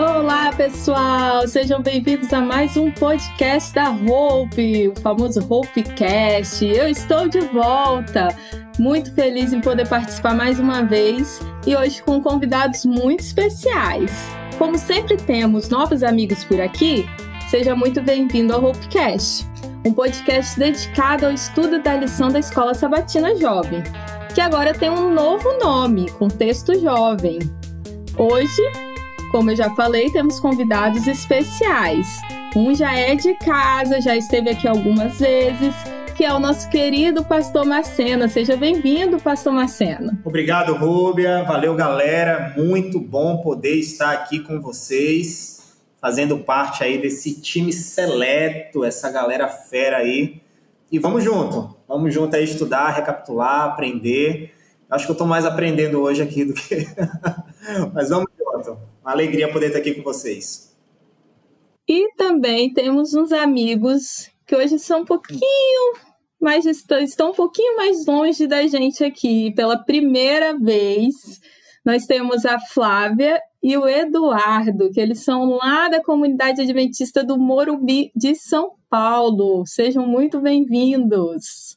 Olá, pessoal! Sejam bem-vindos a mais um podcast da Hope, o famoso Hopecast. Eu estou de volta, muito feliz em poder participar mais uma vez e hoje com convidados muito especiais. Como sempre temos novos amigos por aqui, seja muito bem-vindo ao Hopecast, um podcast dedicado ao estudo da lição da Escola Sabatina Jovem, que agora tem um novo nome, Contexto Jovem. Hoje como eu já falei, temos convidados especiais. Um já é de casa, já esteve aqui algumas vezes, que é o nosso querido Pastor Macena. Seja bem-vindo, Pastor Macena. Obrigado, Rúbia. Valeu, galera. Muito bom poder estar aqui com vocês, fazendo parte aí desse time seleto, essa galera fera aí. E vamos junto, vamos junto aí estudar, recapitular, aprender. Acho que eu estou mais aprendendo hoje aqui do que. Mas vamos junto. Uma alegria poder estar aqui com vocês. E também temos uns amigos que hoje são um pouquinho mais estão um pouquinho mais longe da gente aqui. Pela primeira vez, nós temos a Flávia e o Eduardo, que eles são lá da comunidade adventista do Morumbi de São Paulo. Sejam muito bem-vindos.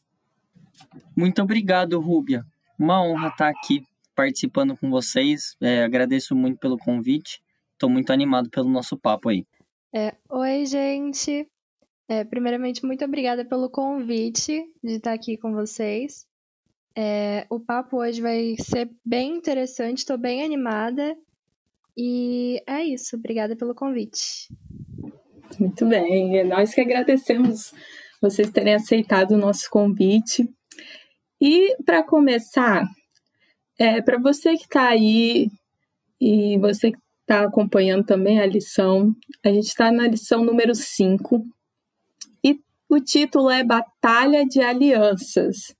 Muito obrigado, Rúbia. Uma honra estar aqui participando com vocês. É, agradeço muito pelo convite. Estou muito animado pelo nosso papo aí. É, oi, gente. É, primeiramente, muito obrigada pelo convite de estar aqui com vocês. É, o papo hoje vai ser bem interessante, estou bem animada. E é isso, obrigada pelo convite. Muito bem, é nós que agradecemos vocês terem aceitado o nosso convite. E para começar, é, para você que está aí e você que está acompanhando também a lição, a gente está na lição número 5 e o título é Batalha de Alianças.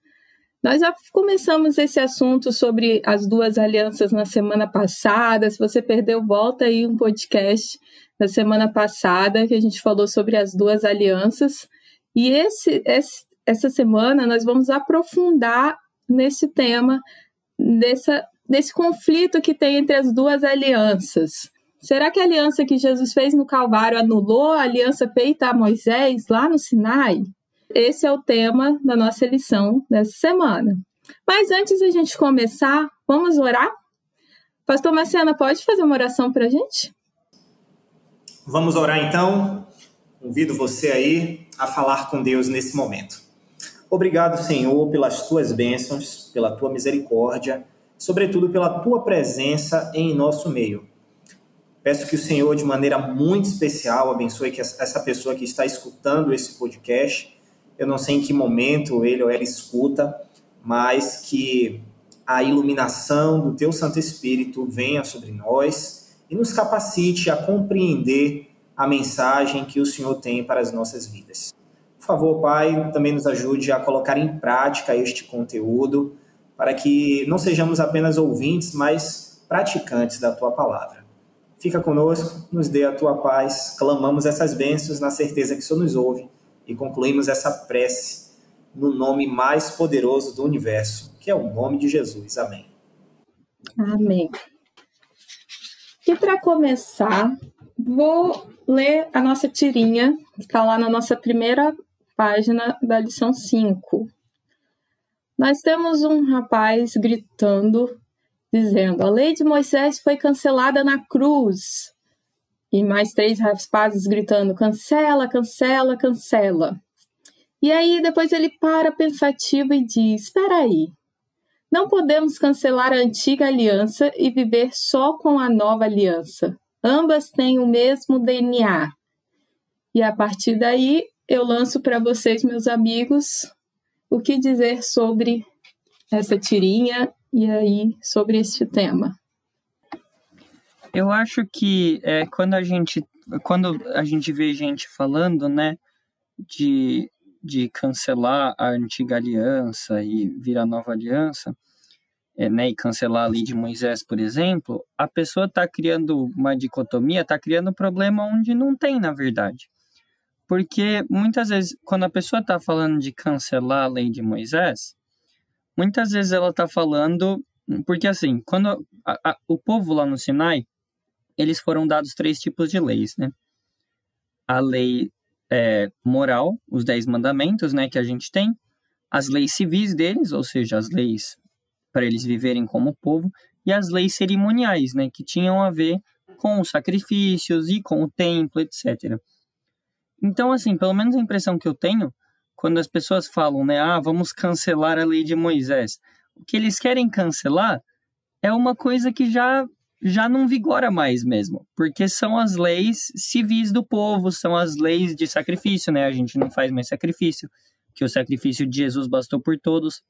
Nós já começamos esse assunto sobre as duas alianças na semana passada. Se você perdeu, volta aí um podcast da semana passada que a gente falou sobre as duas alianças. E esse, esse essa semana nós vamos aprofundar nesse tema dessa, desse conflito que tem entre as duas alianças. Será que a aliança que Jesus fez no Calvário anulou a aliança feita a Moisés lá no Sinai? Esse é o tema da nossa lição dessa semana. Mas antes de a gente começar, vamos orar? Pastor Marciana, pode fazer uma oração para a gente? Vamos orar então? Convido você aí a falar com Deus nesse momento. Obrigado, Senhor, pelas tuas bênçãos, pela tua misericórdia, sobretudo pela tua presença em nosso meio. Peço que o Senhor, de maneira muito especial, abençoe que essa pessoa que está escutando esse podcast. Eu não sei em que momento ele ou ela escuta, mas que a iluminação do teu Santo Espírito venha sobre nós e nos capacite a compreender a mensagem que o Senhor tem para as nossas vidas. Por favor, Pai, também nos ajude a colocar em prática este conteúdo, para que não sejamos apenas ouvintes, mas praticantes da tua palavra. Fica conosco, nos dê a tua paz, clamamos essas bênçãos na certeza que o Senhor nos ouve e concluímos essa prece no nome mais poderoso do universo, que é o nome de Jesus. Amém. Amém. E para começar, vou ler a nossa tirinha, que está lá na nossa primeira página da lição 5. Nós temos um rapaz gritando, dizendo: A lei de Moisés foi cancelada na cruz. E mais três rapazes gritando: cancela, cancela, cancela. E aí depois ele para pensativo e diz: Espera aí. Não podemos cancelar a antiga aliança e viver só com a nova aliança. Ambas têm o mesmo DNA. E a partir daí eu lanço para vocês, meus amigos, o que dizer sobre essa tirinha e aí sobre este tema. Eu acho que é, quando a gente quando a gente vê gente falando, né, de, de cancelar a antiga aliança e vir a nova aliança, é, né, e cancelar a lei de Moisés, por exemplo, a pessoa está criando uma dicotomia, está criando um problema onde não tem, na verdade. Porque muitas vezes, quando a pessoa está falando de cancelar a lei de Moisés, muitas vezes ela está falando. Porque assim, quando a, a, o povo lá no Sinai, eles foram dados três tipos de leis, né? A lei é, moral, os dez mandamentos, né, que a gente tem, as leis civis deles, ou seja, as leis para eles viverem como povo, e as leis cerimoniais, né, que tinham a ver com os sacrifícios e com o templo, etc. Então, assim, pelo menos a impressão que eu tenho, quando as pessoas falam, né, ah, vamos cancelar a lei de Moisés, o que eles querem cancelar é uma coisa que já já não vigora mais mesmo, porque são as leis civis do povo, são as leis de sacrifício, né? A gente não faz mais sacrifício, que o sacrifício de Jesus bastou por todos.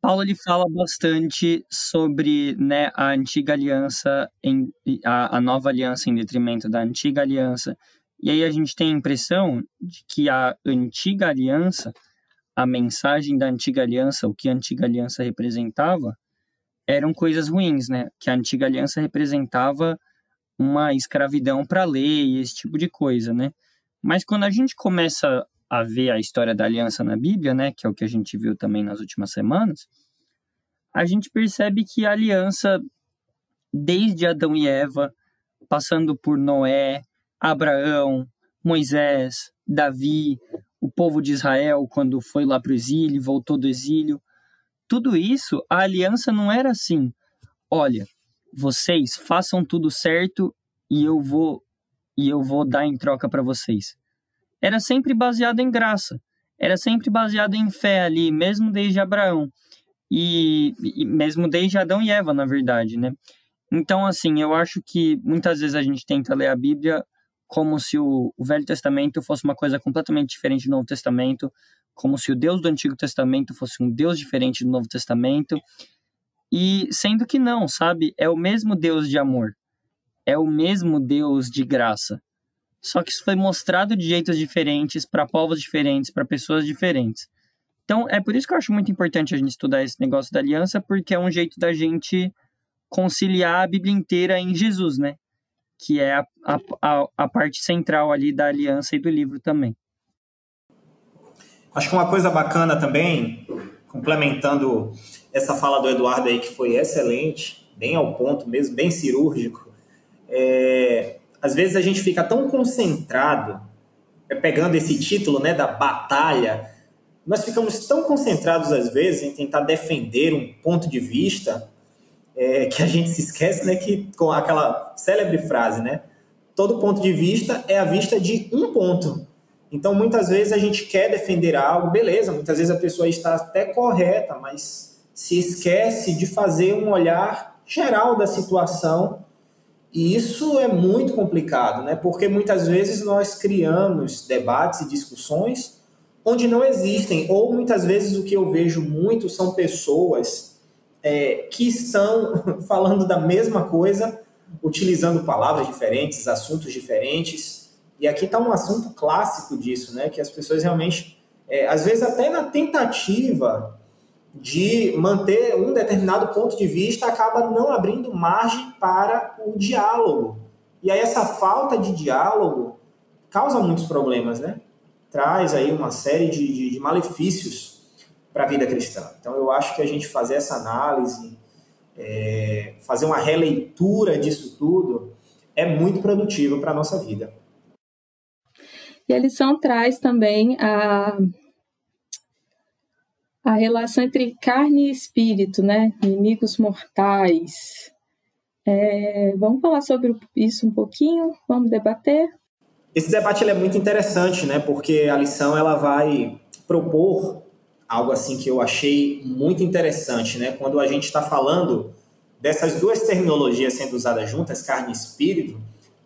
Paulo ele fala bastante sobre né, a antiga aliança, em, a, a nova aliança em detrimento da antiga aliança. E aí a gente tem a impressão de que a antiga aliança, a mensagem da antiga aliança, o que a antiga aliança representava, eram coisas ruins, né? Que a antiga aliança representava uma escravidão para a lei, esse tipo de coisa, né? Mas quando a gente começa a ver a história da aliança na Bíblia, né, que é o que a gente viu também nas últimas semanas, a gente percebe que a aliança desde Adão e Eva, passando por Noé, Abraão, Moisés, Davi, o povo de Israel quando foi lá para o exílio, voltou do exílio, tudo isso, a aliança não era assim. Olha, vocês façam tudo certo e eu vou e eu vou dar em troca para vocês. Era sempre baseado em graça. Era sempre baseado em fé ali, mesmo desde Abraão. E, e mesmo desde Adão e Eva, na verdade, né? Então, assim, eu acho que muitas vezes a gente tenta ler a Bíblia como se o, o Velho Testamento fosse uma coisa completamente diferente do Novo Testamento, como se o Deus do Antigo Testamento fosse um Deus diferente do Novo Testamento. E sendo que não, sabe? É o mesmo Deus de amor. É o mesmo Deus de graça. Só que isso foi mostrado de jeitos diferentes, para povos diferentes, para pessoas diferentes. Então, é por isso que eu acho muito importante a gente estudar esse negócio da aliança, porque é um jeito da gente conciliar a Bíblia inteira em Jesus, né? Que é a, a, a parte central ali da aliança e do livro também. Acho que uma coisa bacana também, complementando essa fala do Eduardo aí, que foi excelente, bem ao ponto mesmo, bem cirúrgico, é, às vezes a gente fica tão concentrado, é, pegando esse título né, da batalha, nós ficamos tão concentrados às vezes em tentar defender um ponto de vista é, que a gente se esquece né, que com aquela célebre frase, né? Todo ponto de vista é a vista de um ponto. Então, muitas vezes a gente quer defender algo, beleza, muitas vezes a pessoa está até correta, mas se esquece de fazer um olhar geral da situação. E isso é muito complicado, né? Porque muitas vezes nós criamos debates e discussões onde não existem, ou muitas vezes o que eu vejo muito são pessoas é, que estão falando da mesma coisa, utilizando palavras diferentes, assuntos diferentes e aqui está um assunto clássico disso, né? Que as pessoas realmente, é, às vezes até na tentativa de manter um determinado ponto de vista, acaba não abrindo margem para o diálogo. E aí essa falta de diálogo causa muitos problemas, né? Traz aí uma série de, de, de malefícios para a vida cristã. Então eu acho que a gente fazer essa análise, é, fazer uma releitura disso tudo, é muito produtivo para a nossa vida. E a lição traz também a, a relação entre carne e espírito, né? Inimigos mortais. É, vamos falar sobre isso um pouquinho? Vamos debater? Esse debate é muito interessante, né? Porque a lição ela vai propor algo assim que eu achei muito interessante, né? Quando a gente está falando dessas duas terminologias sendo usadas juntas, carne e espírito,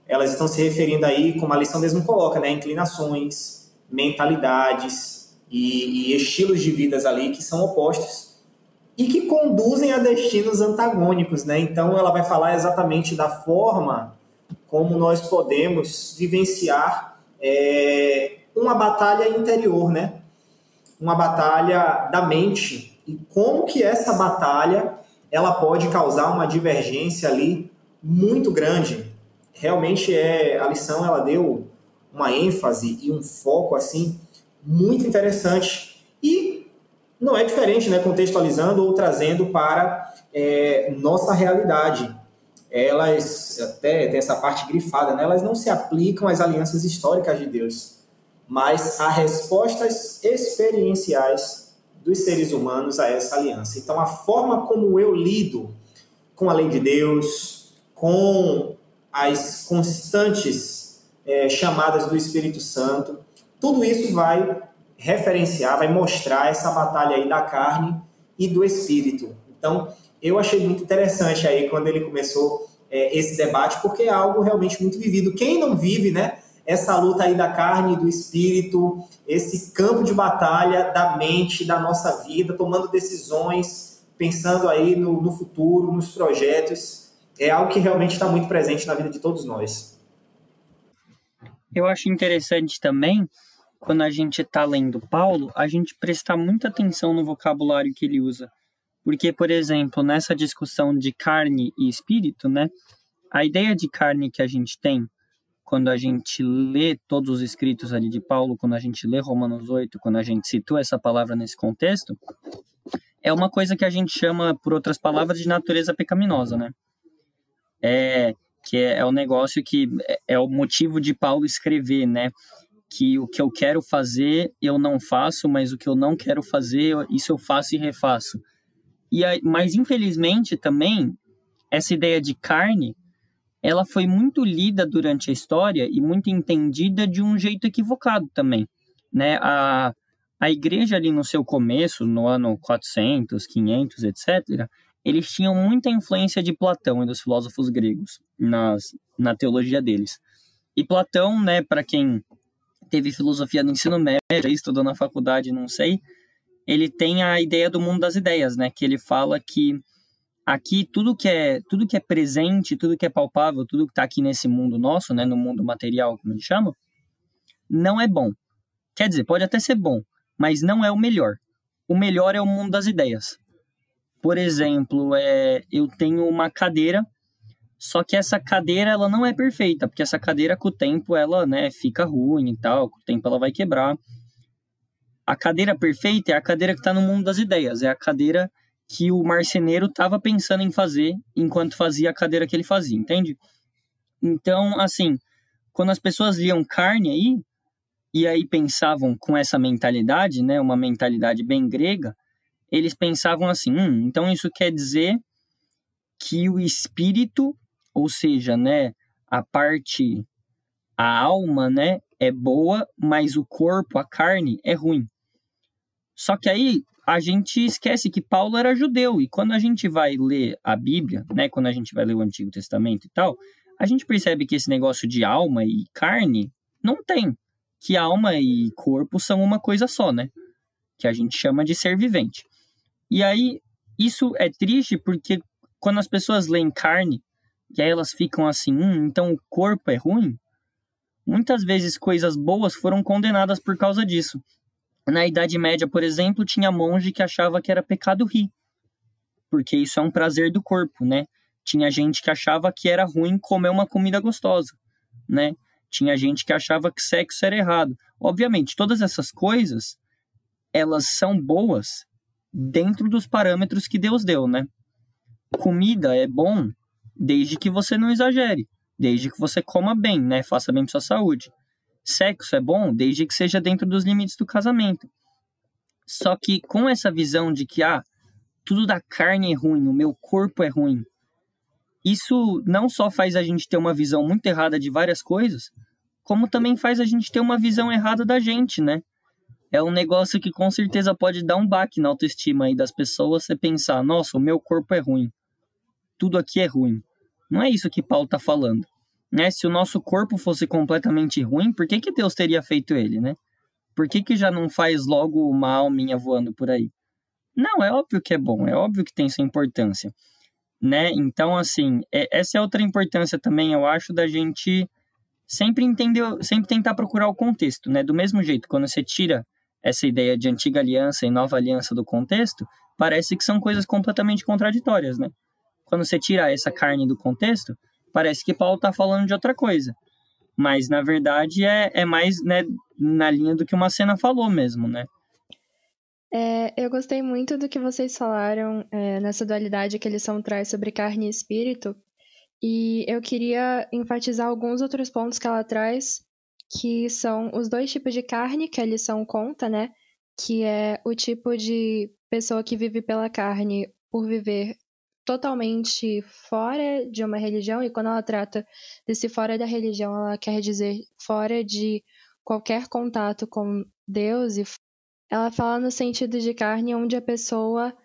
elas estão se referindo aí, como a lição mesmo coloca, né, inclinações, mentalidades e, e estilos de vidas ali que são opostos e que conduzem a destinos antagônicos, né? Então ela vai falar exatamente da forma como nós podemos vivenciar é, uma batalha interior, né? Uma batalha da mente e como que essa batalha ela pode causar uma divergência ali muito grande realmente é a lição ela deu uma ênfase e um foco assim muito interessante e não é diferente, né, contextualizando ou trazendo para é, nossa realidade. elas até tem essa parte grifada, né? elas não se aplicam às alianças históricas de Deus, mas a respostas experienciais dos seres humanos a essa aliança. Então, a forma como eu lido com a lei de Deus, com as constantes é, chamadas do Espírito Santo, tudo isso vai referenciar, vai mostrar essa batalha aí da carne e do espírito. Então, eu achei muito interessante aí quando ele começou é, esse debate, porque é algo realmente muito vivido. Quem não vive, né? Essa luta aí da carne e do espírito, esse campo de batalha da mente, da nossa vida, tomando decisões, pensando aí no, no futuro, nos projetos, é algo que realmente está muito presente na vida de todos nós. Eu acho interessante também, quando a gente está lendo Paulo, a gente prestar muita atenção no vocabulário que ele usa. Porque, por exemplo, nessa discussão de carne e espírito, né? A ideia de carne que a gente tem quando a gente lê todos os escritos ali de Paulo, quando a gente lê Romanos 8, quando a gente citou essa palavra nesse contexto, é uma coisa que a gente chama, por outras palavras, de natureza pecaminosa, né? É, que é, é o negócio que é, é o motivo de Paulo escrever, né? Que o que eu quero fazer eu não faço, mas o que eu não quero fazer, isso eu faço e refaço. E aí, mas infelizmente também essa ideia de carne, ela foi muito lida durante a história e muito entendida de um jeito equivocado também, né? A a igreja ali no seu começo, no ano 400, 500, etc., eles tinham muita influência de Platão e dos filósofos gregos nas, na teologia deles. E Platão, né, para quem teve filosofia no ensino médio, estudou na faculdade, não sei, ele tem a ideia do mundo das ideias, né? Que ele fala que aqui tudo que é tudo que é presente, tudo que é palpável, tudo que está aqui nesse mundo nosso, né? No mundo material, como ele chama, não é bom. Quer dizer, pode até ser bom, mas não é o melhor. O melhor é o mundo das ideias. Por exemplo, é, eu tenho uma cadeira, só que essa cadeira ela não é perfeita, porque essa cadeira com o tempo ela, né, fica ruim e tal, com o tempo ela vai quebrar a cadeira perfeita é a cadeira que está no mundo das ideias, é a cadeira que o marceneiro estava pensando em fazer enquanto fazia a cadeira que ele fazia, entende? Então, assim, quando as pessoas liam carne aí, e aí pensavam com essa mentalidade, né, uma mentalidade bem grega, eles pensavam assim, hum, então isso quer dizer que o espírito, ou seja, né, a parte, a alma, né, é boa, mas o corpo, a carne, é ruim. Só que aí a gente esquece que Paulo era judeu e quando a gente vai ler a Bíblia, né, quando a gente vai ler o Antigo Testamento e tal, a gente percebe que esse negócio de alma e carne não tem, que alma e corpo são uma coisa só, né? Que a gente chama de ser vivente. E aí isso é triste porque quando as pessoas leem carne, e aí elas ficam assim, hum, então o corpo é ruim. Muitas vezes coisas boas foram condenadas por causa disso. Na Idade Média, por exemplo, tinha monge que achava que era pecado rir, porque isso é um prazer do corpo, né? Tinha gente que achava que era ruim comer uma comida gostosa, né? Tinha gente que achava que sexo era errado. Obviamente, todas essas coisas, elas são boas dentro dos parâmetros que Deus deu, né? Comida é bom desde que você não exagere, desde que você coma bem, né? Faça bem para sua saúde. Sexo é bom desde que seja dentro dos limites do casamento. Só que com essa visão de que ah, tudo da carne é ruim, o meu corpo é ruim, isso não só faz a gente ter uma visão muito errada de várias coisas, como também faz a gente ter uma visão errada da gente, né? É um negócio que com certeza pode dar um baque na autoestima aí das pessoas você pensar, nossa, o meu corpo é ruim. Tudo aqui é ruim. Não é isso que Paulo está falando né? Se o nosso corpo fosse completamente ruim, por que, que Deus teria feito ele, né? Por que, que já não faz logo uma alminha voando por aí? Não, é óbvio que é bom, é óbvio que tem sua importância, né? Então, assim, é, essa é outra importância também, eu acho, da gente sempre entender, sempre tentar procurar o contexto, né? Do mesmo jeito, quando você tira essa ideia de antiga aliança e nova aliança do contexto, parece que são coisas completamente contraditórias, né? Quando você tira essa carne do contexto, parece que Paulo está falando de outra coisa. Mas, na verdade, é, é mais né, na linha do que uma cena falou mesmo, né? É, eu gostei muito do que vocês falaram é, nessa dualidade que a lição traz sobre carne e espírito, E eu queria enfatizar alguns outros pontos que ela traz, que são os dois tipos de carne que a lição conta, né? Que é o tipo de pessoa que vive pela carne por viver totalmente fora de uma religião, e quando ela trata desse fora da religião, ela quer dizer fora de qualquer contato com Deus, e ela fala no sentido de carne, onde a pessoa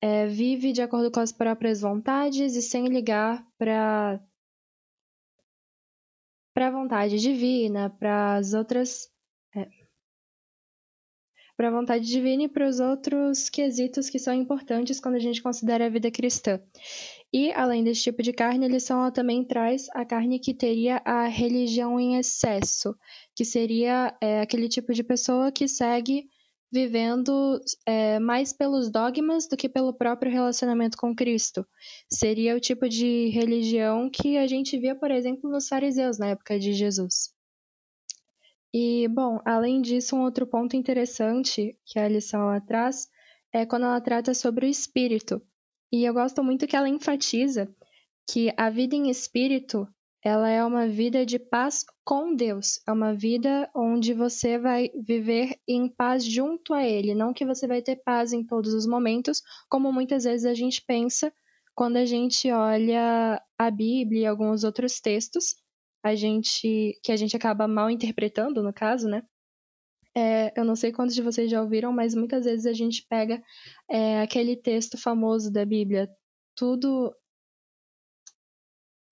é, vive de acordo com as próprias vontades e sem ligar para para a vontade divina, para as outras para a vontade divina e para os outros quesitos que são importantes quando a gente considera a vida cristã. E, além desse tipo de carne, a lição também traz a carne que teria a religião em excesso, que seria é, aquele tipo de pessoa que segue vivendo é, mais pelos dogmas do que pelo próprio relacionamento com Cristo. Seria o tipo de religião que a gente via, por exemplo, nos fariseus na época de Jesus. E, bom, além disso, um outro ponto interessante que a lição ela traz é quando ela trata sobre o espírito. E eu gosto muito que ela enfatiza que a vida em espírito ela é uma vida de paz com Deus. É uma vida onde você vai viver em paz junto a Ele. Não que você vai ter paz em todos os momentos, como muitas vezes a gente pensa quando a gente olha a Bíblia e alguns outros textos a gente que a gente acaba mal interpretando, no caso, né? É, eu não sei quantos de vocês já ouviram, mas muitas vezes a gente pega é, aquele texto famoso da Bíblia, tudo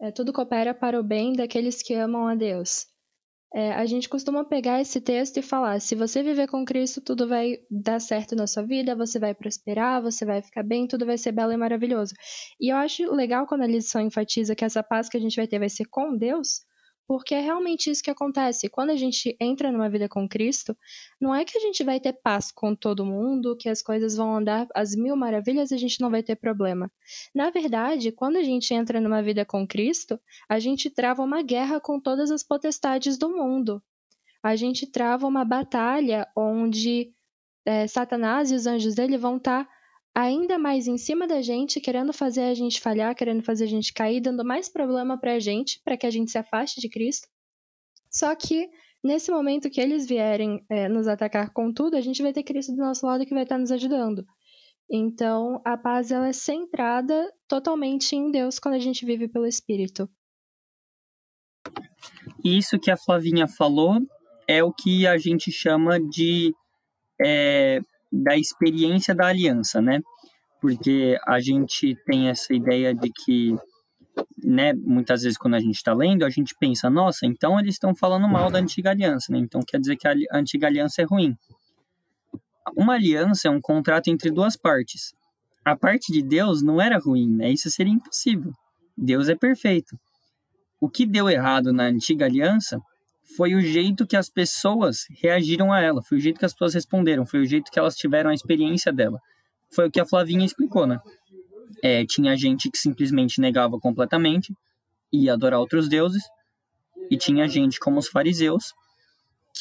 é, tudo coopera para o bem daqueles que amam a Deus. É, a gente costuma pegar esse texto e falar: se você viver com Cristo, tudo vai dar certo na sua vida, você vai prosperar, você vai ficar bem, tudo vai ser belo e maravilhoso. E eu acho legal quando a lição enfatiza que essa paz que a gente vai ter vai ser com Deus, porque é realmente isso que acontece. Quando a gente entra numa vida com Cristo, não é que a gente vai ter paz com todo mundo, que as coisas vão andar às mil maravilhas e a gente não vai ter problema. Na verdade, quando a gente entra numa vida com Cristo, a gente trava uma guerra com todas as potestades do mundo. A gente trava uma batalha onde é, Satanás e os anjos dele vão estar. Ainda mais em cima da gente, querendo fazer a gente falhar, querendo fazer a gente cair, dando mais problema pra gente, para que a gente se afaste de Cristo. Só que nesse momento que eles vierem é, nos atacar com tudo, a gente vai ter Cristo do nosso lado que vai estar nos ajudando. Então, a paz ela é centrada totalmente em Deus quando a gente vive pelo Espírito. Isso que a Flavinha falou é o que a gente chama de é, da experiência da aliança, né? Porque a gente tem essa ideia de que, né, muitas vezes quando a gente está lendo, a gente pensa, nossa, então eles estão falando mal da antiga aliança, né? Então quer dizer que a antiga aliança é ruim. Uma aliança é um contrato entre duas partes. A parte de Deus não era ruim, né? Isso seria impossível. Deus é perfeito. O que deu errado na antiga aliança foi o jeito que as pessoas reagiram a ela, foi o jeito que as pessoas responderam, foi o jeito que elas tiveram a experiência dela. Foi o que a Flavinha explicou, né? É, tinha gente que simplesmente negava completamente e adorar outros deuses, e tinha gente como os fariseus,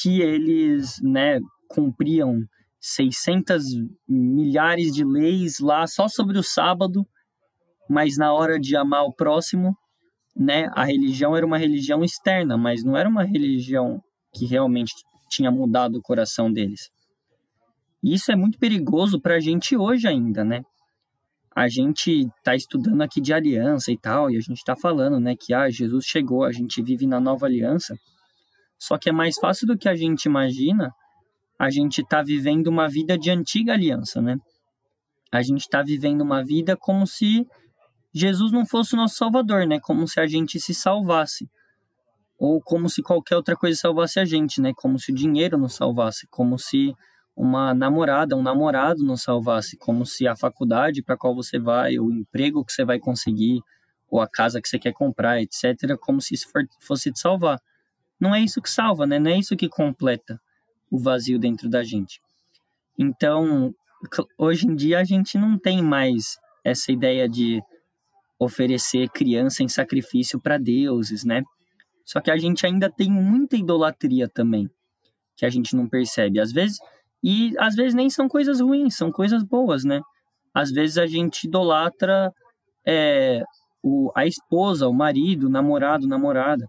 que eles, né, cumpriam 600 milhares de leis lá só sobre o sábado, mas na hora de amar o próximo, né, a religião era uma religião externa, mas não era uma religião que realmente tinha mudado o coração deles. E isso é muito perigoso para a gente hoje ainda, né? A gente está estudando aqui de aliança e tal, e a gente está falando, né, que ah, Jesus chegou, a gente vive na nova aliança. Só que é mais fácil do que a gente imagina. A gente está vivendo uma vida de antiga aliança, né? A gente está vivendo uma vida como se Jesus não fosse o nosso salvador, né? Como se a gente se salvasse. Ou como se qualquer outra coisa salvasse a gente, né? Como se o dinheiro nos salvasse, como se uma namorada, um namorado nos salvasse, como se a faculdade para qual você vai, o emprego que você vai conseguir, ou a casa que você quer comprar, etc., como se isso fosse te salvar. Não é isso que salva, né? Não é isso que completa o vazio dentro da gente. Então, hoje em dia a gente não tem mais essa ideia de oferecer criança em sacrifício para deuses, né? Só que a gente ainda tem muita idolatria também, que a gente não percebe. Às vezes, e às vezes nem são coisas ruins, são coisas boas, né? Às vezes a gente idolatra é, o, a esposa, o marido, o namorado, namorada.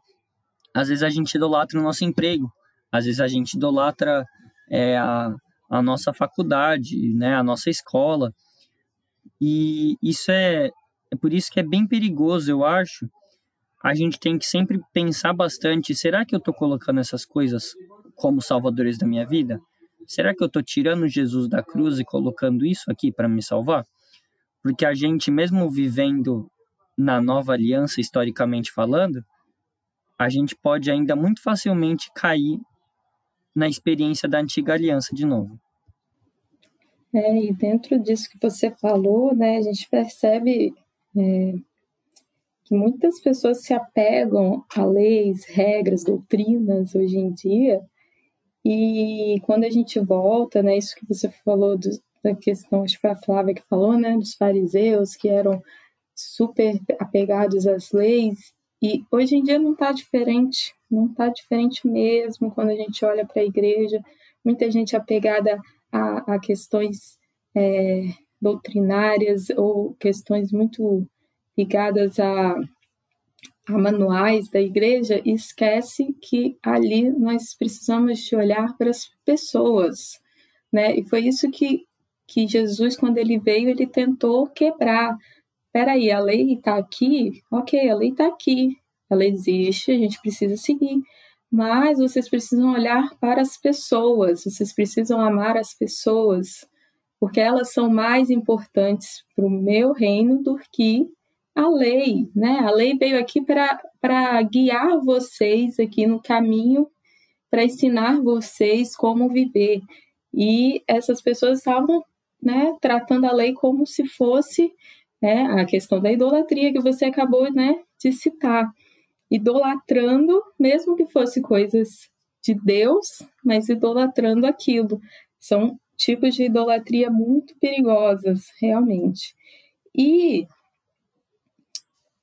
Às vezes a gente idolatra o nosso emprego, às vezes a gente idolatra é, a, a nossa faculdade, né, a nossa escola. E isso é, é por isso que é bem perigoso, eu acho. A gente tem que sempre pensar bastante: será que eu estou colocando essas coisas como salvadores da minha vida? Será que eu estou tirando Jesus da cruz e colocando isso aqui para me salvar? Porque a gente, mesmo vivendo na nova aliança, historicamente falando, a gente pode ainda muito facilmente cair na experiência da antiga aliança de novo. É, e dentro disso que você falou, né, a gente percebe é, que muitas pessoas se apegam a leis, regras, doutrinas hoje em dia, e quando a gente volta, né, isso que você falou do, da questão, acho que foi a Flávia que falou, né, dos fariseus que eram super apegados às leis, e hoje em dia não está diferente, não está diferente mesmo quando a gente olha para a igreja, muita gente apegada a, a questões é, doutrinárias ou questões muito ligadas a, a manuais da igreja esquece que ali nós precisamos de olhar para as pessoas, né? E foi isso que, que Jesus, quando ele veio, ele tentou quebrar peraí, a lei está aqui? Ok, a lei está aqui, ela existe, a gente precisa seguir. Mas vocês precisam olhar para as pessoas, vocês precisam amar as pessoas, porque elas são mais importantes para o meu reino do que a lei, né? A lei veio aqui para guiar vocês aqui no caminho, para ensinar vocês como viver. E essas pessoas estavam né, tratando a lei como se fosse né, a questão da idolatria que você acabou né, de citar. Idolatrando, mesmo que fosse coisas de Deus, mas idolatrando aquilo. São tipos de idolatria muito perigosas, realmente. E,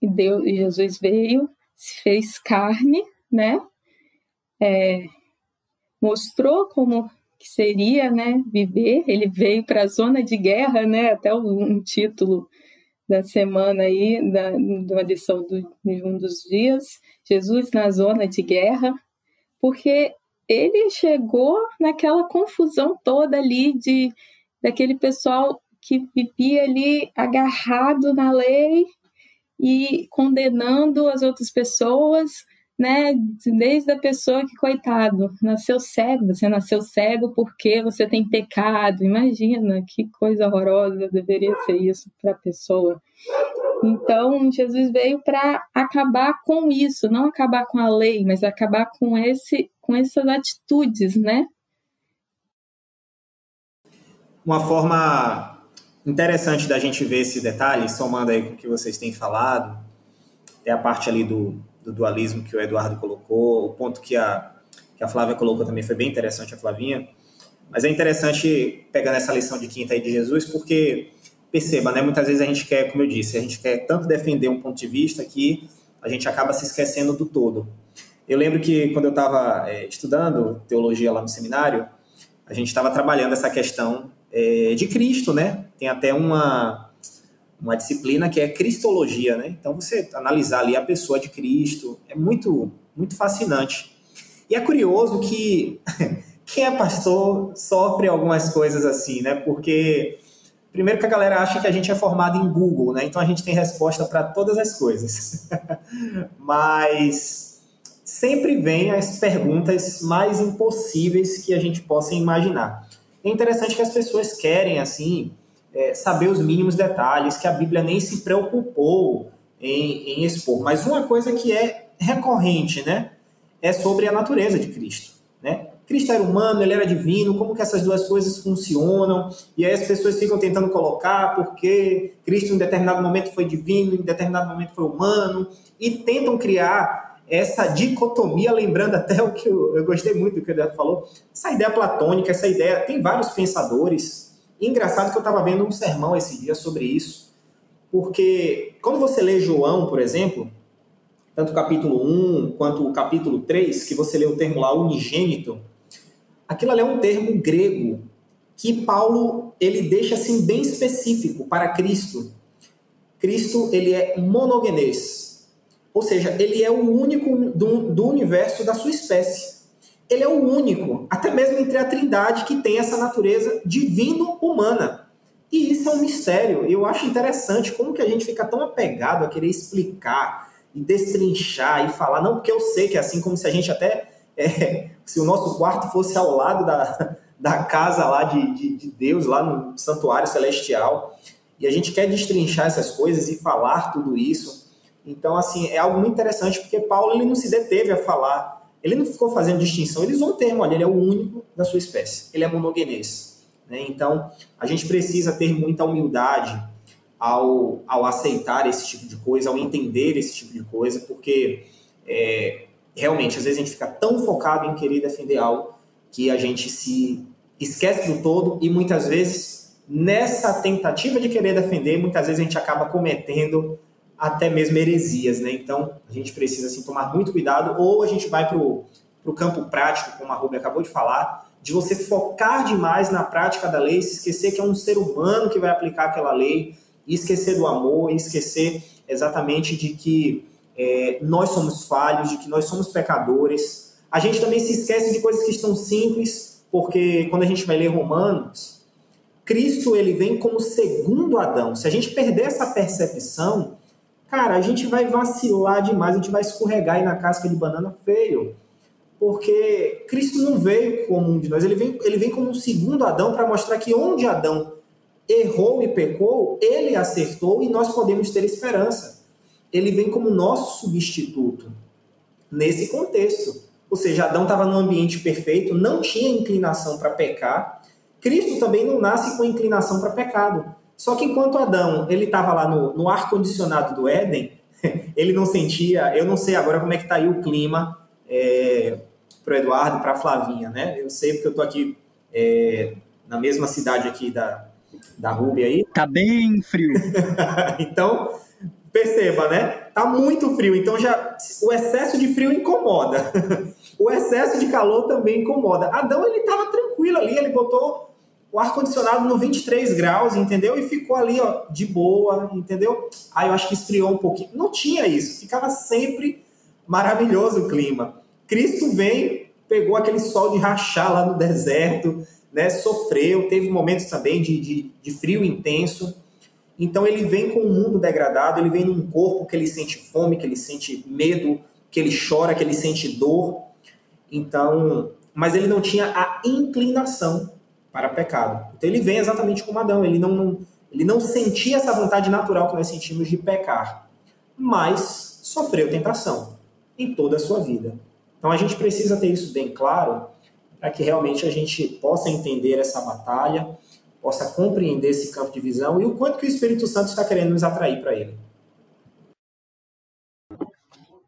Deus, Jesus veio, se fez carne, né? É, mostrou como que seria, né, viver. Ele veio para a zona de guerra, né? Até um título da semana aí, da, de uma lição do, de um dos dias, Jesus na zona de guerra, porque ele chegou naquela confusão toda ali de daquele pessoal que vivia ali agarrado na lei e condenando as outras pessoas, né? Desde a pessoa que, coitado, nasceu cego, você nasceu cego porque você tem pecado. Imagina que coisa horrorosa deveria ser isso para a pessoa. Então, Jesus veio para acabar com isso, não acabar com a lei, mas acabar com esse com essas atitudes, né? Uma forma interessante da gente ver esse detalhe, somando aí com o que vocês têm falado, é a parte ali do do dualismo que o Eduardo colocou, o ponto que a, que a Flávia colocou também foi bem interessante, a Flavinha. Mas é interessante pegar essa lição de quinta aí de Jesus, porque perceba, né? Muitas vezes a gente quer, como eu disse, a gente quer tanto defender um ponto de vista que a gente acaba se esquecendo do todo. Eu lembro que quando eu estava é, estudando teologia lá no seminário, a gente estava trabalhando essa questão é, de Cristo, né? Tem até uma uma disciplina que é cristologia, né? Então você analisar ali a pessoa de Cristo é muito muito fascinante. E é curioso que quem é pastor sofre algumas coisas assim, né? Porque primeiro que a galera acha que a gente é formado em Google, né? Então a gente tem resposta para todas as coisas. Mas sempre vem as perguntas mais impossíveis que a gente possa imaginar. É interessante que as pessoas querem assim é, saber os mínimos detalhes, que a Bíblia nem se preocupou em, em expor. Mas uma coisa que é recorrente, né, é sobre a natureza de Cristo, né? Cristo era humano, ele era divino, como que essas duas coisas funcionam? E aí as pessoas ficam tentando colocar porque Cristo em determinado momento foi divino, em determinado momento foi humano, e tentam criar essa dicotomia, lembrando até o que eu, eu gostei muito do que o Eduardo falou, essa ideia platônica, essa ideia, tem vários pensadores, engraçado que eu estava vendo um sermão esse dia sobre isso, porque quando você lê João, por exemplo, tanto o capítulo 1 quanto o capítulo 3, que você lê o termo lá unigênito, aquilo ali é um termo grego que Paulo ele deixa assim bem específico para Cristo. Cristo ele é monogenês, ou seja, ele é o único do, do universo da sua espécie. Ele é o único, até mesmo entre a Trindade, que tem essa natureza divino-humana. E isso é um mistério. Eu acho interessante como que a gente fica tão apegado a querer explicar e destrinchar e falar, não, porque eu sei que é assim como se a gente até é, se o nosso quarto fosse ao lado da, da casa lá de, de, de, Deus, lá no santuário celestial, e a gente quer destrinchar essas coisas e falar tudo isso. Então, assim, é algo muito interessante, porque Paulo ele não se deteve a falar, ele não ficou fazendo distinção, ele usou o termo, olha, ele é o único da sua espécie, ele é monogenês. Né? Então, a gente precisa ter muita humildade ao, ao aceitar esse tipo de coisa, ao entender esse tipo de coisa, porque é, realmente, às vezes a gente fica tão focado em querer defender algo que a gente se esquece do todo e muitas vezes nessa tentativa de querer defender, muitas vezes a gente acaba cometendo até mesmo heresias, né? Então a gente precisa assim, tomar muito cuidado ou a gente vai para o campo prático, como a Ruby acabou de falar, de você focar demais na prática da lei, se esquecer que é um ser humano que vai aplicar aquela lei, e esquecer do amor, e esquecer exatamente de que é, nós somos falhos, de que nós somos pecadores. A gente também se esquece de coisas que estão simples, porque quando a gente vai ler Romanos, Cristo ele vem como segundo Adão. Se a gente perder essa percepção, cara, a gente vai vacilar demais, a gente vai escorregar aí na casca de banana feio. Porque Cristo não veio como um de nós, ele vem, ele vem como um segundo Adão para mostrar que onde Adão errou e pecou, ele acertou e nós podemos ter esperança ele vem como nosso substituto nesse contexto. Ou seja, Adão estava num ambiente perfeito, não tinha inclinação para pecar. Cristo também não nasce com inclinação para pecado. Só que enquanto Adão ele estava lá no, no ar condicionado do Éden, ele não sentia. Eu não sei agora como é que está aí o clima é, para o Eduardo, para a Flavinha, né? Eu sei porque eu estou aqui é, na mesma cidade aqui da da Ruby aí. Tá bem frio. então Perceba, né? Tá muito frio, então já o excesso de frio incomoda. o excesso de calor também incomoda. Adão ele tava tranquilo ali, ele botou o ar condicionado no 23 graus, entendeu? E ficou ali, ó, de boa, entendeu? Aí eu acho que esfriou um pouquinho. Não tinha isso, ficava sempre maravilhoso o clima. Cristo vem, pegou aquele sol de rachar lá no deserto, né? Sofreu, teve momentos também de, de, de frio intenso então ele vem com o mundo degradado, ele vem num corpo que ele sente fome, que ele sente medo, que ele chora, que ele sente dor. Então, mas ele não tinha a inclinação para pecado. Então ele vem exatamente como Adão, ele não, não, ele não sentia essa vontade natural que nós sentimos de pecar, mas sofreu tentação em toda a sua vida. Então a gente precisa ter isso bem claro para que realmente a gente possa entender essa batalha possa compreender esse campo de visão e o quanto que o Espírito Santo está querendo nos atrair para ele.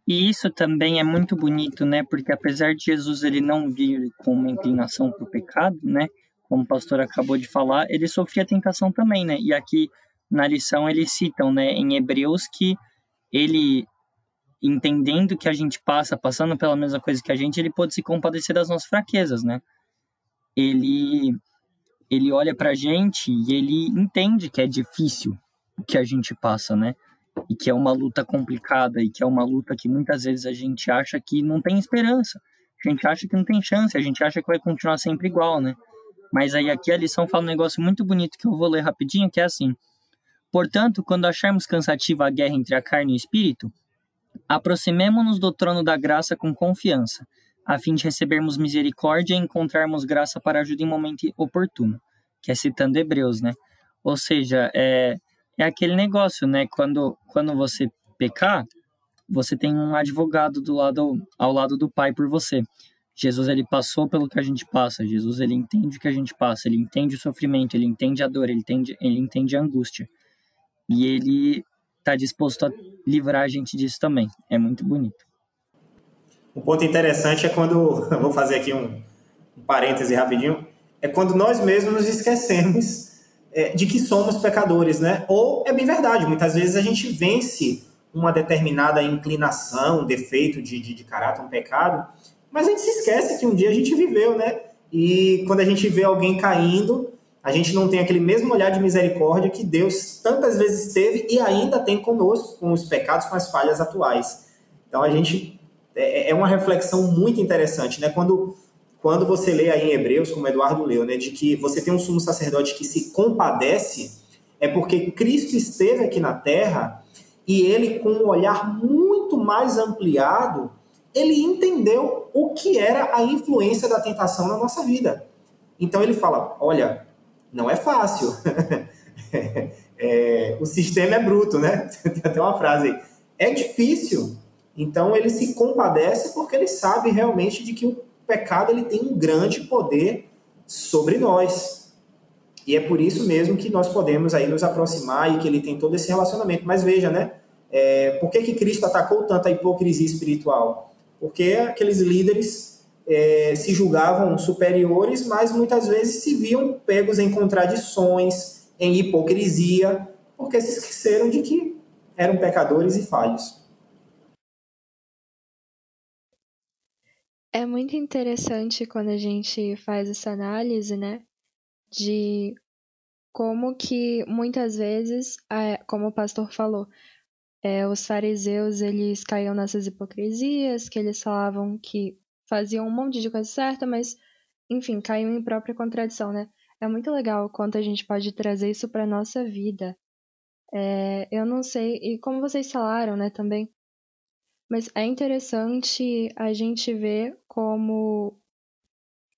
E isso também é muito bonito, né? Porque apesar de Jesus ele não vir com uma inclinação para o pecado, né? Como o pastor acabou de falar, ele sofria tentação também, né? E aqui na lição eles citam, né, em Hebreus que ele entendendo que a gente passa, passando pela mesma coisa que a gente, ele pode se compadecer das nossas fraquezas, né? Ele ele olha pra gente e ele entende que é difícil o que a gente passa, né? E que é uma luta complicada e que é uma luta que muitas vezes a gente acha que não tem esperança. A gente acha que não tem chance, a gente acha que vai continuar sempre igual, né? Mas aí aqui a lição fala um negócio muito bonito que eu vou ler rapidinho, que é assim: Portanto, quando acharmos cansativa a guerra entre a carne e o espírito, aproximemo-nos do trono da graça com confiança a fim de recebermos misericórdia e encontrarmos graça para ajuda em momento oportuno, que é citando Hebreus, né? Ou seja, é, é aquele negócio, né? Quando, quando você pecar, você tem um advogado do lado ao lado do Pai por você. Jesus ele passou pelo que a gente passa. Jesus ele entende o que a gente passa. Ele entende o sofrimento. Ele entende a dor. Ele entende ele entende a angústia. E ele está disposto a livrar a gente disso também. É muito bonito. Um ponto interessante é quando, vou fazer aqui um, um parêntese rapidinho, é quando nós mesmos nos esquecemos é, de que somos pecadores, né? Ou é bem verdade, muitas vezes a gente vence uma determinada inclinação, um defeito de, de, de caráter, um pecado, mas a gente se esquece que um dia a gente viveu, né? E quando a gente vê alguém caindo, a gente não tem aquele mesmo olhar de misericórdia que Deus tantas vezes teve e ainda tem conosco, com os pecados, com as falhas atuais. Então a gente é, é uma reflexão muito interessante, né? Quando quando você lê aí em Hebreus, como Eduardo leu, né, de que você tem um sumo sacerdote que se compadece, é porque Cristo esteve aqui na terra e ele, com um olhar muito mais ampliado, ele entendeu o que era a influência da tentação na nossa vida. Então ele fala: olha, não é fácil. é, o sistema é bruto, né? Tem até uma frase aí. É difícil. Então ele se compadece porque ele sabe realmente de que o pecado ele tem um grande poder sobre nós. E é por isso mesmo que nós podemos aí nos aproximar e que ele tem todo esse relacionamento. Mas veja, né? É, por que, que Cristo atacou tanto a hipocrisia espiritual? Porque aqueles líderes é, se julgavam superiores, mas muitas vezes se viam pegos em contradições, em hipocrisia, porque se esqueceram de que eram pecadores e falhos. É muito interessante quando a gente faz essa análise, né? De como que muitas vezes, como o pastor falou, é, os fariseus eles caíam nessas hipocrisias, que eles falavam que faziam um monte de coisa certa, mas enfim, caíam em própria contradição, né? É muito legal quanto a gente pode trazer isso para nossa vida. É, eu não sei, e como vocês falaram, né, também, mas é interessante a gente ver como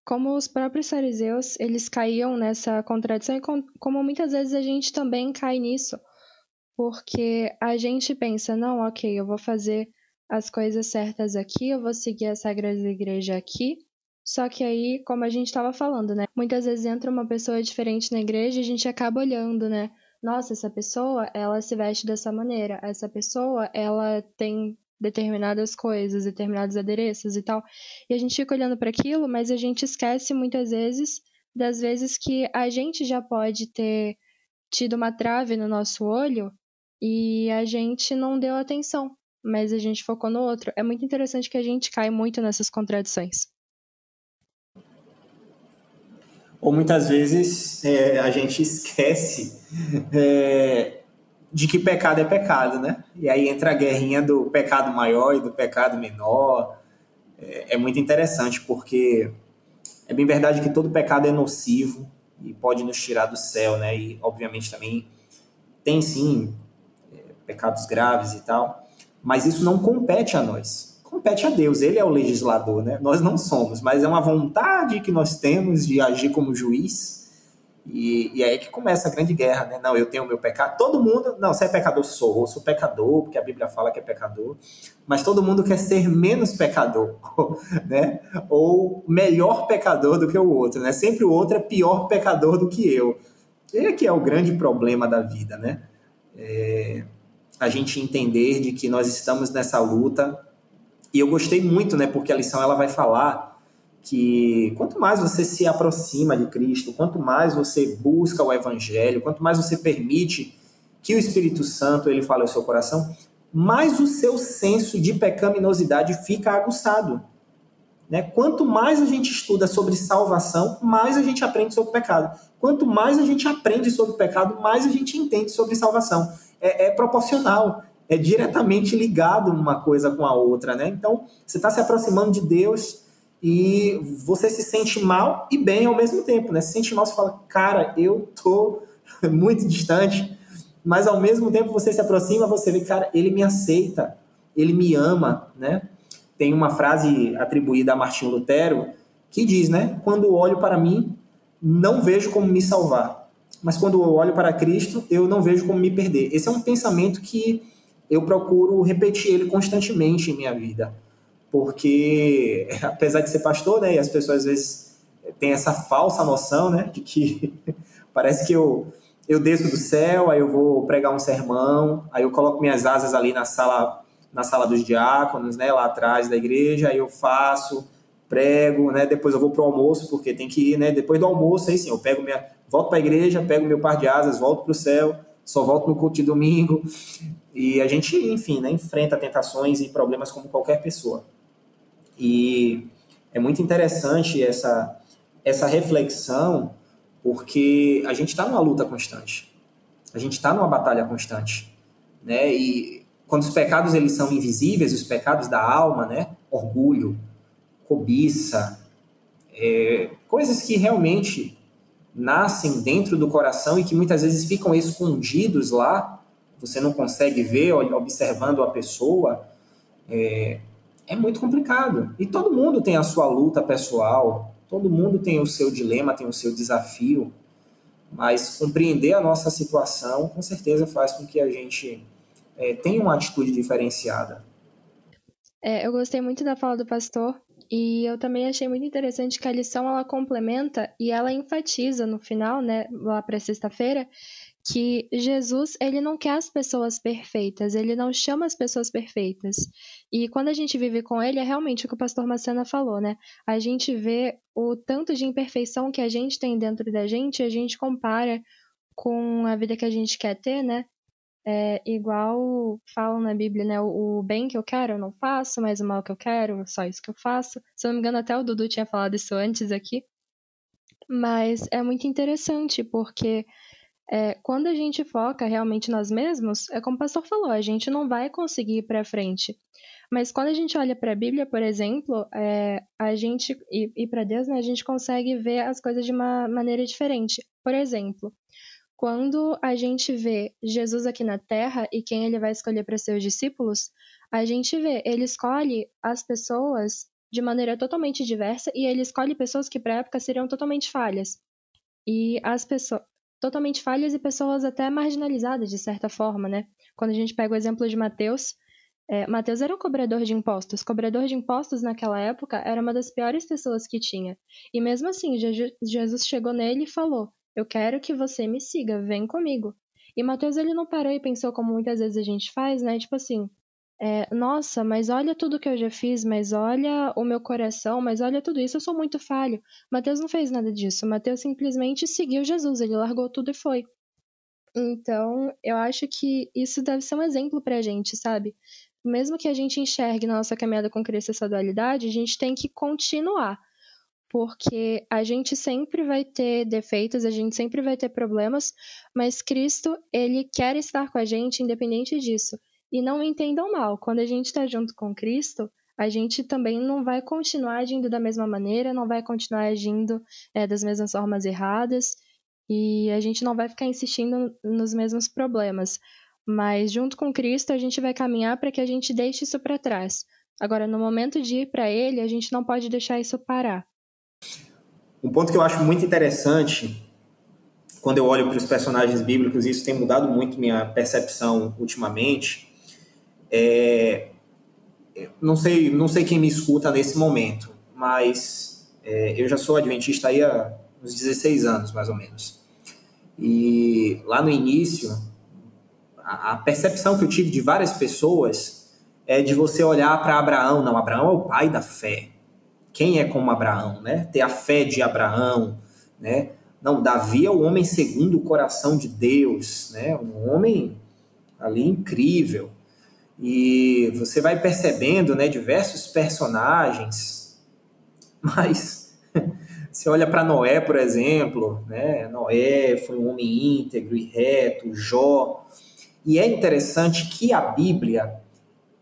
como os próprios fariseus, eles caíam nessa contradição e como muitas vezes a gente também cai nisso. Porque a gente pensa, não, ok, eu vou fazer as coisas certas aqui, eu vou seguir as regras da igreja aqui. Só que aí, como a gente estava falando, né? Muitas vezes entra uma pessoa diferente na igreja e a gente acaba olhando, né? Nossa, essa pessoa, ela se veste dessa maneira. Essa pessoa, ela tem determinadas coisas, determinados adereços e tal. E a gente fica olhando para aquilo, mas a gente esquece muitas vezes das vezes que a gente já pode ter tido uma trave no nosso olho e a gente não deu atenção, mas a gente focou no outro. É muito interessante que a gente cai muito nessas contradições. Ou muitas vezes é, a gente esquece é, de que pecado é pecado, né? E aí entra a guerrinha do pecado maior e do pecado menor. É, é muito interessante, porque é bem verdade que todo pecado é nocivo e pode nos tirar do céu, né? E, obviamente, também tem, sim, pecados graves e tal, mas isso não compete a nós. Compete a Deus, ele é o legislador, né? Nós não somos, mas é uma vontade que nós temos de agir como juiz e, e aí que começa a grande guerra, né? Não, eu tenho o meu pecado. Todo mundo, não, você é pecador, sou, eu sou pecador, porque a Bíblia fala que é pecador, mas todo mundo quer ser menos pecador, né? Ou melhor pecador do que o outro, né? Sempre o outro é pior pecador do que eu. E é que é o grande problema da vida, né? É, a gente entender de que nós estamos nessa luta. E eu gostei muito, né? Porque a lição ela vai falar que quanto mais você se aproxima de Cristo, quanto mais você busca o Evangelho, quanto mais você permite que o Espírito Santo ele fale ao seu coração, mais o seu senso de pecaminosidade fica aguçado. Né? Quanto mais a gente estuda sobre salvação, mais a gente aprende sobre pecado. Quanto mais a gente aprende sobre pecado, mais a gente entende sobre salvação. É, é proporcional, é diretamente ligado uma coisa com a outra. Né? Então, você está se aproximando de Deus, e você se sente mal e bem ao mesmo tempo, né? Se sente mal, você fala, cara, eu tô muito distante, mas ao mesmo tempo você se aproxima, você vê, cara, ele me aceita, ele me ama, né? Tem uma frase atribuída a Martinho Lutero que diz, né? Quando olho para mim, não vejo como me salvar, mas quando olho para Cristo, eu não vejo como me perder. Esse é um pensamento que eu procuro repetir ele constantemente em minha vida porque apesar de ser pastor, né, e as pessoas às vezes têm essa falsa noção, né, de que parece que eu eu desço do céu, aí eu vou pregar um sermão, aí eu coloco minhas asas ali na sala na sala dos diáconos, né, lá atrás da igreja, aí eu faço, prego, né, depois eu vou pro almoço, porque tem que ir, né, depois do almoço, aí sim, eu pego minha volto para a igreja, pego meu par de asas, volto para o céu, só volto no culto de domingo. E a gente, enfim, né, enfrenta tentações e problemas como qualquer pessoa. E é muito interessante essa, essa reflexão, porque a gente está numa luta constante, a gente está numa batalha constante, né? E quando os pecados eles são invisíveis, os pecados da alma, né? Orgulho, cobiça, é, coisas que realmente nascem dentro do coração e que muitas vezes ficam escondidos lá, você não consegue ver observando a pessoa, é, é muito complicado. E todo mundo tem a sua luta pessoal, todo mundo tem o seu dilema, tem o seu desafio, mas compreender a nossa situação com certeza faz com que a gente é, tenha uma atitude diferenciada. É, eu gostei muito da fala do pastor e eu também achei muito interessante que a lição ela complementa e ela enfatiza no final, né, lá para sexta-feira, que Jesus, ele não quer as pessoas perfeitas, ele não chama as pessoas perfeitas. E quando a gente vive com ele, é realmente o que o pastor Macena falou, né? A gente vê o tanto de imperfeição que a gente tem dentro da gente, a gente compara com a vida que a gente quer ter, né? É, igual falam na Bíblia, né? O, bem que eu quero eu não faço, mas o mal que eu quero, só isso que eu faço. Se eu não me engano, até o Dudu tinha falado isso antes aqui. Mas é muito interessante, porque é, quando a gente foca realmente nós mesmos, é como o pastor falou, a gente não vai conseguir ir para frente. Mas quando a gente olha para a Bíblia, por exemplo, é, a gente e, e para Deus, né, a gente consegue ver as coisas de uma maneira diferente. Por exemplo, quando a gente vê Jesus aqui na Terra e quem ele vai escolher para ser os discípulos, a gente vê, ele escolhe as pessoas de maneira totalmente diversa e ele escolhe pessoas que para época seriam totalmente falhas. E as pessoas totalmente falhas e pessoas até marginalizadas de certa forma, né? Quando a gente pega o exemplo de Mateus, é, Mateus era um cobrador de impostos. Cobrador de impostos naquela época era uma das piores pessoas que tinha. E mesmo assim, Jesus chegou nele e falou: eu quero que você me siga, vem comigo. E Mateus ele não parou e pensou como muitas vezes a gente faz, né? Tipo assim, é, nossa, mas olha tudo que eu já fiz, mas olha o meu coração, mas olha tudo isso, eu sou muito falho. Mateus não fez nada disso. Mateus simplesmente seguiu Jesus, ele largou tudo e foi. Então, eu acho que isso deve ser um exemplo pra gente, sabe? Mesmo que a gente enxergue na nossa caminhada com Cristo essa dualidade, a gente tem que continuar porque a gente sempre vai ter defeitos, a gente sempre vai ter problemas, mas Cristo, ele quer estar com a gente independente disso. E não entendam mal, quando a gente está junto com Cristo, a gente também não vai continuar agindo da mesma maneira, não vai continuar agindo é, das mesmas formas erradas, e a gente não vai ficar insistindo nos mesmos problemas. Mas junto com Cristo, a gente vai caminhar para que a gente deixe isso para trás. Agora, no momento de ir para Ele, a gente não pode deixar isso parar. Um ponto que eu acho muito interessante quando eu olho para os personagens bíblicos, isso tem mudado muito minha percepção ultimamente. É, não sei, não sei quem me escuta nesse momento, mas é, eu já sou adventista aí há uns 16 anos, mais ou menos. E lá no início, a, a percepção que eu tive de várias pessoas é de você olhar para Abraão, não, Abraão é o pai da fé quem é como Abraão, né? Ter a fé de Abraão, né? Não, Davi é o homem segundo o coração de Deus, né? Um homem ali incrível. E você vai percebendo, né, diversos personagens. Mas você olha para Noé, por exemplo, né? Noé foi um homem íntegro e reto, Jó. E é interessante que a Bíblia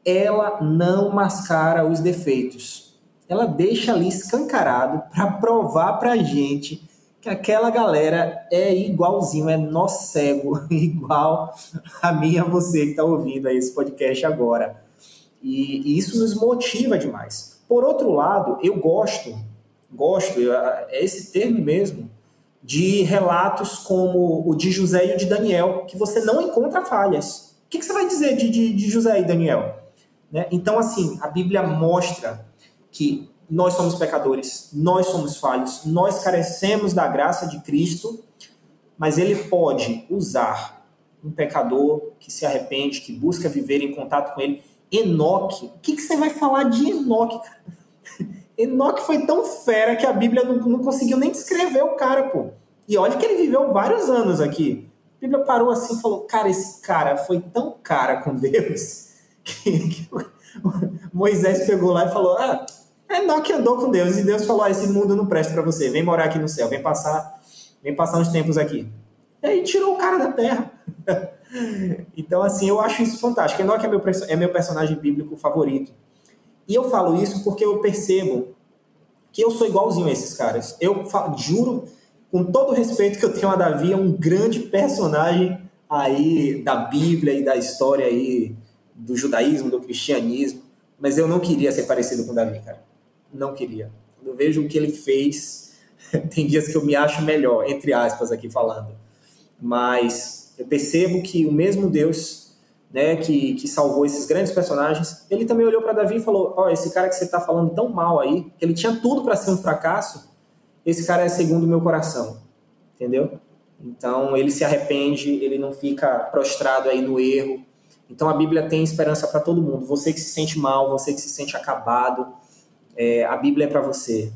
ela não mascara os defeitos ela deixa ali escancarado para provar para a gente que aquela galera é igualzinho, é nó cego, igual a mim a você que está ouvindo aí esse podcast agora. E, e, isso nos motiva demais. Por outro lado, eu gosto, gosto, é esse termo mesmo, de relatos como o de José e o de Daniel, que você não encontra falhas. O que, que você vai dizer de, de, de José e Daniel? Né? Então, assim, a Bíblia mostra que nós somos pecadores, nós somos falhos, nós carecemos da graça de Cristo, mas ele pode usar um pecador que se arrepende, que busca viver em contato com ele. Enoque, o que, que você vai falar de Enoque? Enoque foi tão fera que a Bíblia não, não conseguiu nem descrever o cara, pô. E olha que ele viveu vários anos aqui. A Bíblia parou assim e falou: Cara, esse cara foi tão cara com Deus que, que Moisés pegou lá e falou: Ah, Enoque andou com Deus e Deus falou: ah, esse mundo não presta para você, vem morar aqui no céu, vem passar vem passar uns tempos aqui. E aí tirou o cara da terra. então, assim, eu acho isso fantástico. Enoque é meu, é meu personagem bíblico favorito. E eu falo isso porque eu percebo que eu sou igualzinho a esses caras. Eu falo, juro, com todo o respeito que eu tenho a Davi, é um grande personagem aí da Bíblia e da história aí do judaísmo, do cristianismo, mas eu não queria ser parecido com Davi, cara. Não queria. Eu vejo o que ele fez, tem dias que eu me acho melhor, entre aspas aqui falando. Mas eu percebo que o mesmo Deus né, que, que salvou esses grandes personagens, ele também olhou para Davi e falou: Ó, oh, esse cara que você está falando tão mal aí, que ele tinha tudo para ser um fracasso, esse cara é segundo o meu coração, entendeu? Então ele se arrepende, ele não fica prostrado aí no erro. Então a Bíblia tem esperança para todo mundo. Você que se sente mal, você que se sente acabado, é, a Bíblia é para você.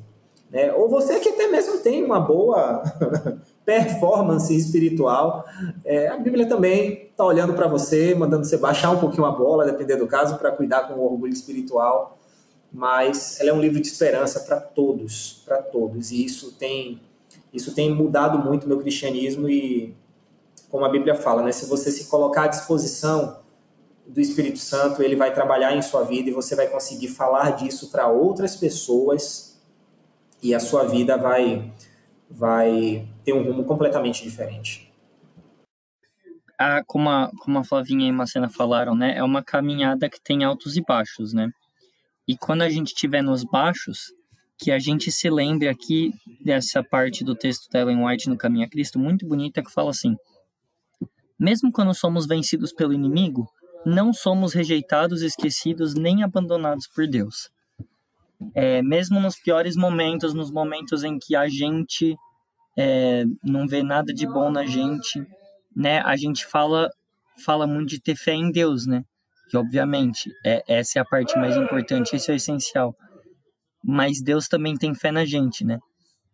Né? Ou você que até mesmo tem uma boa performance espiritual. É, a Bíblia também está olhando para você, mandando você baixar um pouquinho a bola, dependendo do caso, para cuidar com o orgulho espiritual. Mas ela é um livro de esperança para todos, para todos. E isso tem, isso tem mudado muito meu cristianismo e, como a Bíblia fala, né, se você se colocar à disposição do Espírito Santo, ele vai trabalhar em sua vida e você vai conseguir falar disso para outras pessoas e a sua vida vai vai ter um rumo completamente diferente. Ah, como, a, como a Flavinha e a Macena falaram, né? É uma caminhada que tem altos e baixos, né? E quando a gente estiver nos baixos, que a gente se lembre aqui dessa parte do texto da Ellen White no Caminho a Cristo, muito bonita, que fala assim: Mesmo quando somos vencidos pelo inimigo, não somos rejeitados, esquecidos nem abandonados por Deus. É, mesmo nos piores momentos, nos momentos em que a gente é, não vê nada de bom na gente, né? A gente fala fala muito de ter fé em Deus, né? Que obviamente é, essa é a parte mais importante, isso é o essencial. Mas Deus também tem fé na gente, né?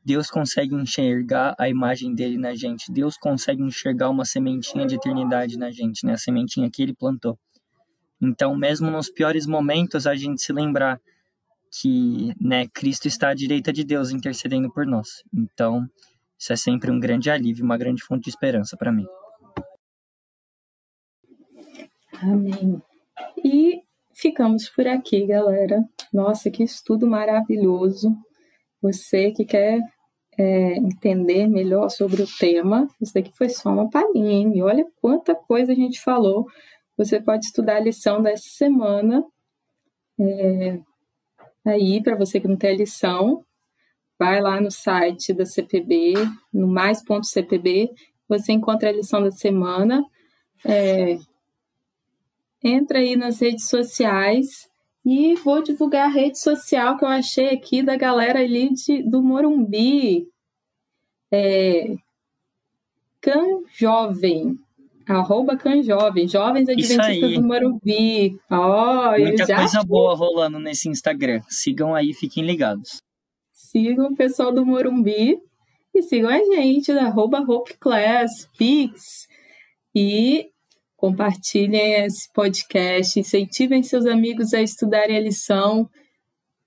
Deus consegue enxergar a imagem dele na gente. Deus consegue enxergar uma sementinha de eternidade na gente, né? A sementinha que ele plantou. Então, mesmo nos piores momentos, a gente se lembrar que, né, Cristo está à direita de Deus intercedendo por nós. Então, isso é sempre um grande alívio, uma grande fonte de esperança para mim. Amém. E ficamos por aqui, galera. Nossa, que estudo maravilhoso. Você que quer é, entender melhor sobre o tema, isso daqui foi só uma palhinha, hein? E olha quanta coisa a gente falou. Você pode estudar a lição dessa semana. É, aí, para você que não tem a lição, vai lá no site da CPB, no mais.cpb, você encontra a lição da semana. É, entra aí nas redes sociais e vou divulgar a rede social que eu achei aqui da galera ali de, do Morumbi. É, Can Jovem. Arroba Can Jovem, Jovens Adventistas do Morumbi. Oh, Muita coisa boa rolando nesse Instagram. Sigam aí, fiquem ligados sigam o pessoal do Morumbi e sigam a gente, arroba HopeClass, Pix. E compartilhem esse podcast, incentivem seus amigos a estudarem a lição.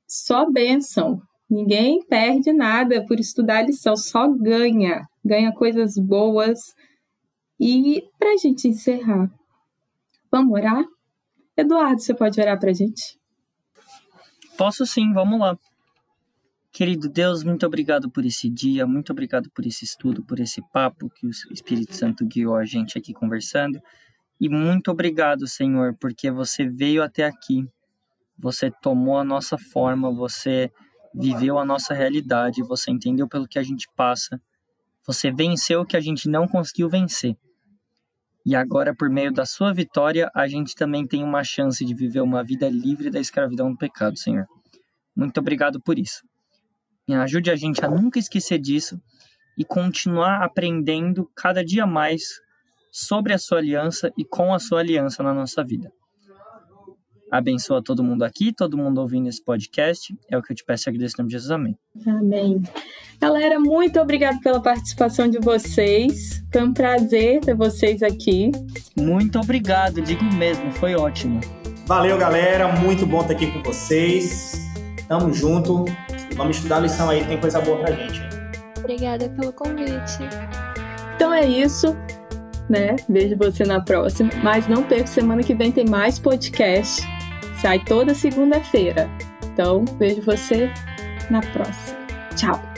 Só benção. Ninguém perde nada por estudar a lição, só ganha. Ganha coisas boas. E para a gente encerrar, vamos orar? Eduardo, você pode orar para a gente? Posso sim, vamos lá. Querido Deus, muito obrigado por esse dia, muito obrigado por esse estudo, por esse papo que o Espírito Santo guiou a gente aqui conversando. E muito obrigado, Senhor, porque você veio até aqui, você tomou a nossa forma, você viveu a nossa realidade, você entendeu pelo que a gente passa, você venceu o que a gente não conseguiu vencer. E agora, por meio da sua vitória, a gente também tem uma chance de viver uma vida livre da escravidão do pecado, Senhor. Muito obrigado por isso. Ajude a gente a nunca esquecer disso e continuar aprendendo cada dia mais sobre a sua aliança e com a sua aliança na nossa vida. Abençoa todo mundo aqui, todo mundo ouvindo esse podcast. É o que eu te peço e agradeço em nome de Jesus. Amém. Amém. Galera, muito obrigado pela participação de vocês. Foi um prazer ter vocês aqui. Muito obrigado, digo mesmo, foi ótimo. Valeu, galera. Muito bom estar aqui com vocês. Tamo junto. Vamos estudar a lição aí, tem coisa boa pra gente. Obrigada pelo convite. Então é isso, né? Vejo você na próxima. Mas não perca, semana que vem tem mais podcast. Sai toda segunda-feira. Então, vejo você na próxima. Tchau!